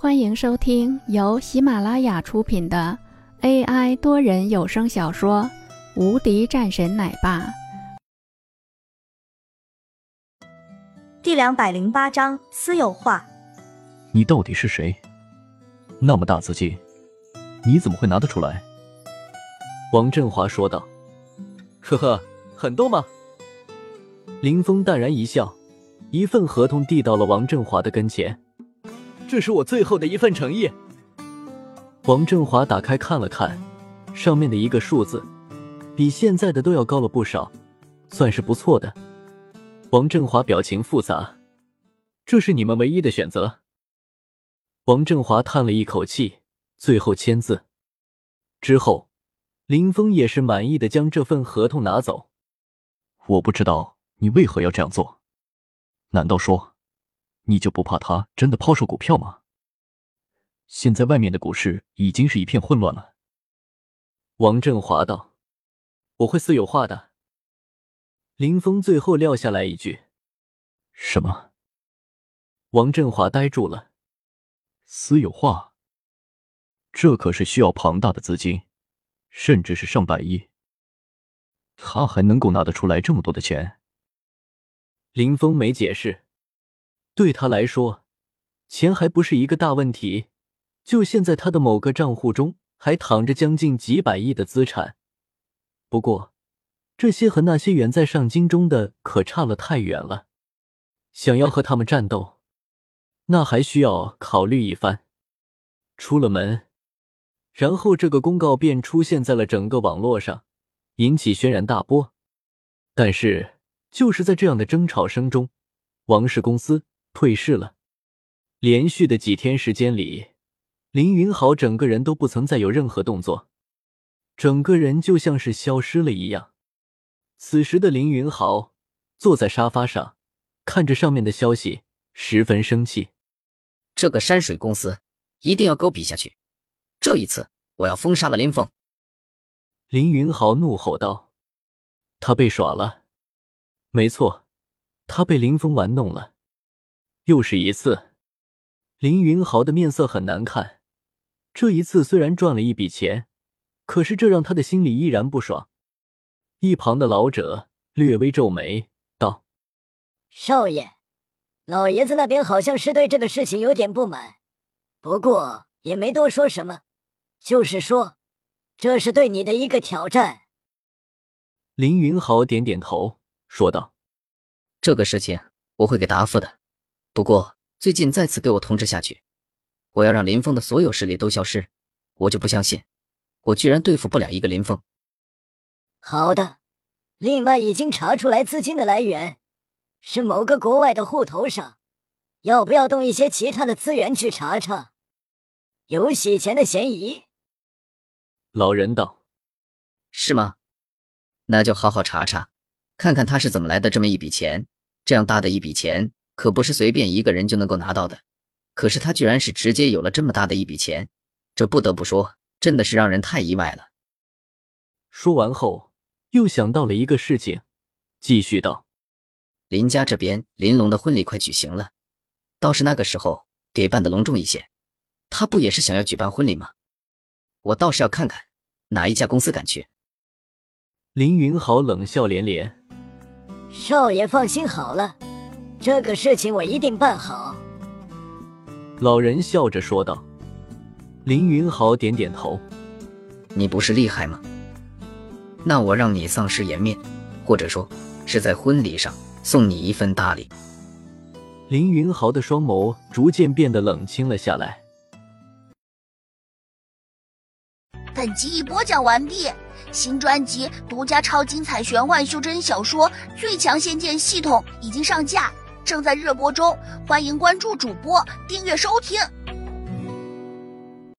欢迎收听由喜马拉雅出品的 AI 多人有声小说《无敌战神奶爸》第两百零八章私有化。你到底是谁？那么大资金，你怎么会拿得出来？王振华说道：“呵呵，很多吗？”林峰淡然一笑，一份合同递到了王振华的跟前。这是我最后的一份诚意。王振华打开看了看，上面的一个数字，比现在的都要高了不少，算是不错的。王振华表情复杂，这是你们唯一的选择。王振华叹了一口气，最后签字之后，林峰也是满意的将这份合同拿走。我不知道你为何要这样做，难道说？你就不怕他真的抛售股票吗？现在外面的股市已经是一片混乱了。王振华道：“我会私有化的。”林峰最后撂下来一句：“什么？”王振华呆住了。私有化？这可是需要庞大的资金，甚至是上百亿。他还能够拿得出来这么多的钱？林峰没解释。对他来说，钱还不是一个大问题。就现在，他的某个账户中还躺着将近几百亿的资产。不过，这些和那些远在上京中的可差了太远了。想要和他们战斗，那还需要考虑一番。出了门，然后这个公告便出现在了整个网络上，引起轩然大波。但是，就是在这样的争吵声中，王氏公司。退市了。连续的几天时间里，林云豪整个人都不曾再有任何动作，整个人就像是消失了一样。此时的林云豪坐在沙发上，看着上面的消息，十分生气。这个山水公司一定要给我比下去！这一次，我要封杀了林峰！林云豪怒吼道：“他被耍了！没错，他被林峰玩弄了。”又是一次，林云豪的面色很难看。这一次虽然赚了一笔钱，可是这让他的心里依然不爽。一旁的老者略微皱眉道：“少爷，老爷子那边好像是对这个事情有点不满，不过也没多说什么，就是说这是对你的一个挑战。”林云豪点点头说道：“这个事情我会给答复的。”不过最近再次给我通知下去，我要让林峰的所有势力都消失，我就不相信我居然对付不了一个林峰。好的，另外已经查出来资金的来源是某个国外的户头上，要不要动一些其他的资源去查查？有洗钱的嫌疑。老人道：“是吗？那就好好查查，看看他是怎么来的这么一笔钱，这样大的一笔钱。”可不是随便一个人就能够拿到的，可是他居然是直接有了这么大的一笔钱，这不得不说，真的是让人太意外了。说完后，又想到了一个事情，继续道：“林家这边林龙的婚礼快举行了，倒是那个时候给办的隆重一些。他不也是想要举办婚礼吗？我倒是要看看哪一家公司敢去。”林云豪冷笑连连：“少爷放心好了。”这个事情我一定办好。”老人笑着说道。林云豪点点头：“你不是厉害吗？那我让你丧失颜面，或者说是在婚礼上送你一份大礼。”林云豪的双眸逐渐变得冷清了下来。本集已播讲完毕，新专辑独家超精彩玄幻修真小说《最强仙剑系统》已经上架。正在热播中，欢迎关注主播，订阅收听。